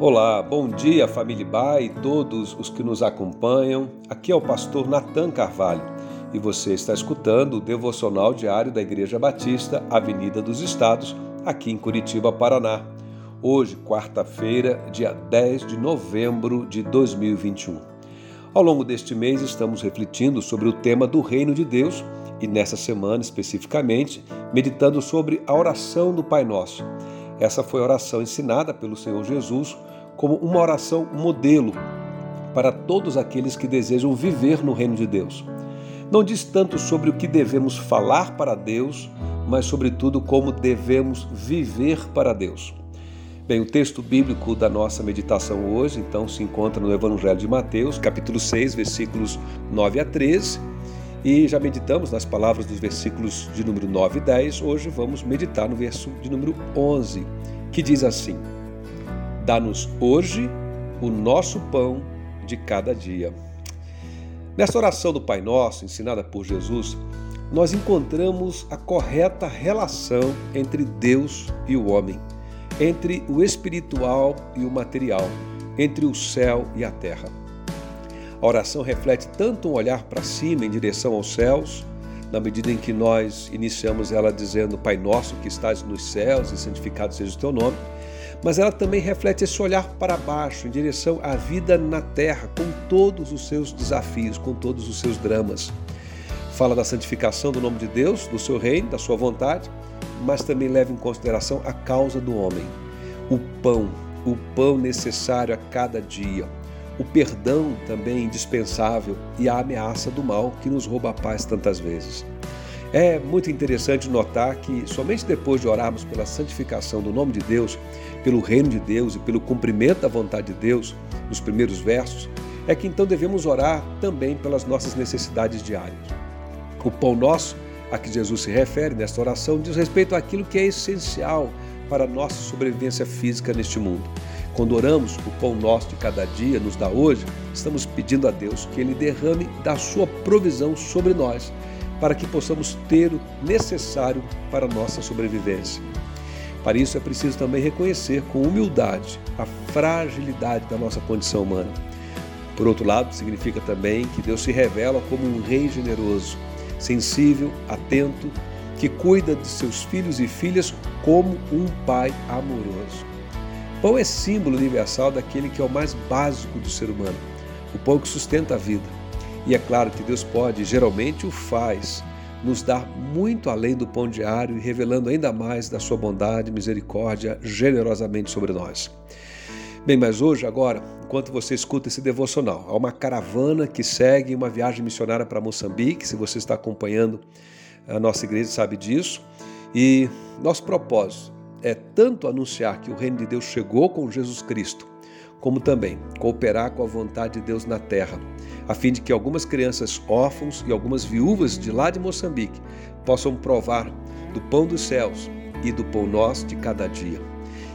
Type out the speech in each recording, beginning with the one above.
Olá, bom dia família Bai e todos os que nos acompanham. Aqui é o pastor Natan Carvalho e você está escutando o devocional diário da Igreja Batista, Avenida dos Estados, aqui em Curitiba, Paraná. Hoje, quarta-feira, dia 10 de novembro de 2021. Ao longo deste mês, estamos refletindo sobre o tema do Reino de Deus e nessa semana especificamente, meditando sobre a oração do Pai Nosso. Essa foi a oração ensinada pelo Senhor Jesus como uma oração modelo para todos aqueles que desejam viver no reino de Deus. Não diz tanto sobre o que devemos falar para Deus, mas sobretudo como devemos viver para Deus. Bem, o texto bíblico da nossa meditação hoje, então, se encontra no Evangelho de Mateus, capítulo 6, versículos 9 a 13 e já meditamos nas palavras dos versículos de número 9 e 10. Hoje vamos meditar no verso de número 11, que diz assim: Dá-nos hoje o nosso pão de cada dia. Nesta oração do Pai Nosso, ensinada por Jesus, nós encontramos a correta relação entre Deus e o homem, entre o espiritual e o material, entre o céu e a terra. A oração reflete tanto um olhar para cima em direção aos céus, na medida em que nós iniciamos ela dizendo Pai nosso que estás nos céus e santificado seja o teu nome, mas ela também reflete esse olhar para baixo, em direção à vida na terra, com todos os seus desafios, com todos os seus dramas. Fala da santificação do nome de Deus, do seu reino, da sua vontade, mas também leva em consideração a causa do homem, o pão, o pão necessário a cada dia, o perdão também é indispensável e a ameaça do mal que nos rouba a paz tantas vezes. É muito interessante notar que somente depois de orarmos pela santificação do nome de Deus, pelo reino de Deus e pelo cumprimento da vontade de Deus, nos primeiros versos, é que então devemos orar também pelas nossas necessidades diárias. O pão nosso, a que Jesus se refere nesta oração, diz respeito àquilo que é essencial para a nossa sobrevivência física neste mundo. Quando oramos, o pão nosso de cada dia nos dá hoje, estamos pedindo a Deus que Ele derrame da sua provisão sobre nós, para que possamos ter o necessário para a nossa sobrevivência. Para isso é preciso também reconhecer com humildade a fragilidade da nossa condição humana. Por outro lado, significa também que Deus se revela como um rei generoso, sensível, atento, que cuida de seus filhos e filhas como um pai amoroso. Pão é símbolo universal daquele que é o mais básico do ser humano, o pão que sustenta a vida. E é claro que Deus pode, geralmente o faz, nos dar muito além do pão diário e revelando ainda mais da sua bondade e misericórdia generosamente sobre nós. Bem, mas hoje, agora, enquanto você escuta esse devocional, há uma caravana que segue uma viagem missionária para Moçambique. Se você está acompanhando a nossa igreja, sabe disso. E nosso propósito é tanto anunciar que o reino de Deus chegou com Jesus Cristo, como também cooperar com a vontade de Deus na terra, a fim de que algumas crianças órfãos e algumas viúvas de lá de Moçambique possam provar do pão dos céus e do pão nosso de cada dia.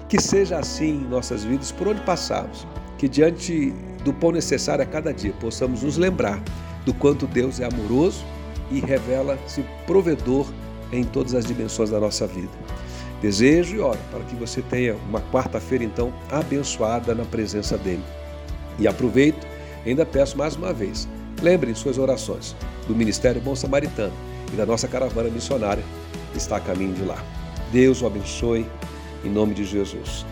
Que seja assim em nossas vidas por onde passarmos, que diante do pão necessário a cada dia possamos nos lembrar do quanto Deus é amoroso e revela-se provedor em todas as dimensões da nossa vida. Desejo e oro para que você tenha uma quarta-feira, então, abençoada na presença dEle. E aproveito, ainda peço mais uma vez, lembrem suas orações do Ministério Bom Samaritano e da nossa caravana missionária que está a caminho de lá. Deus o abençoe, em nome de Jesus.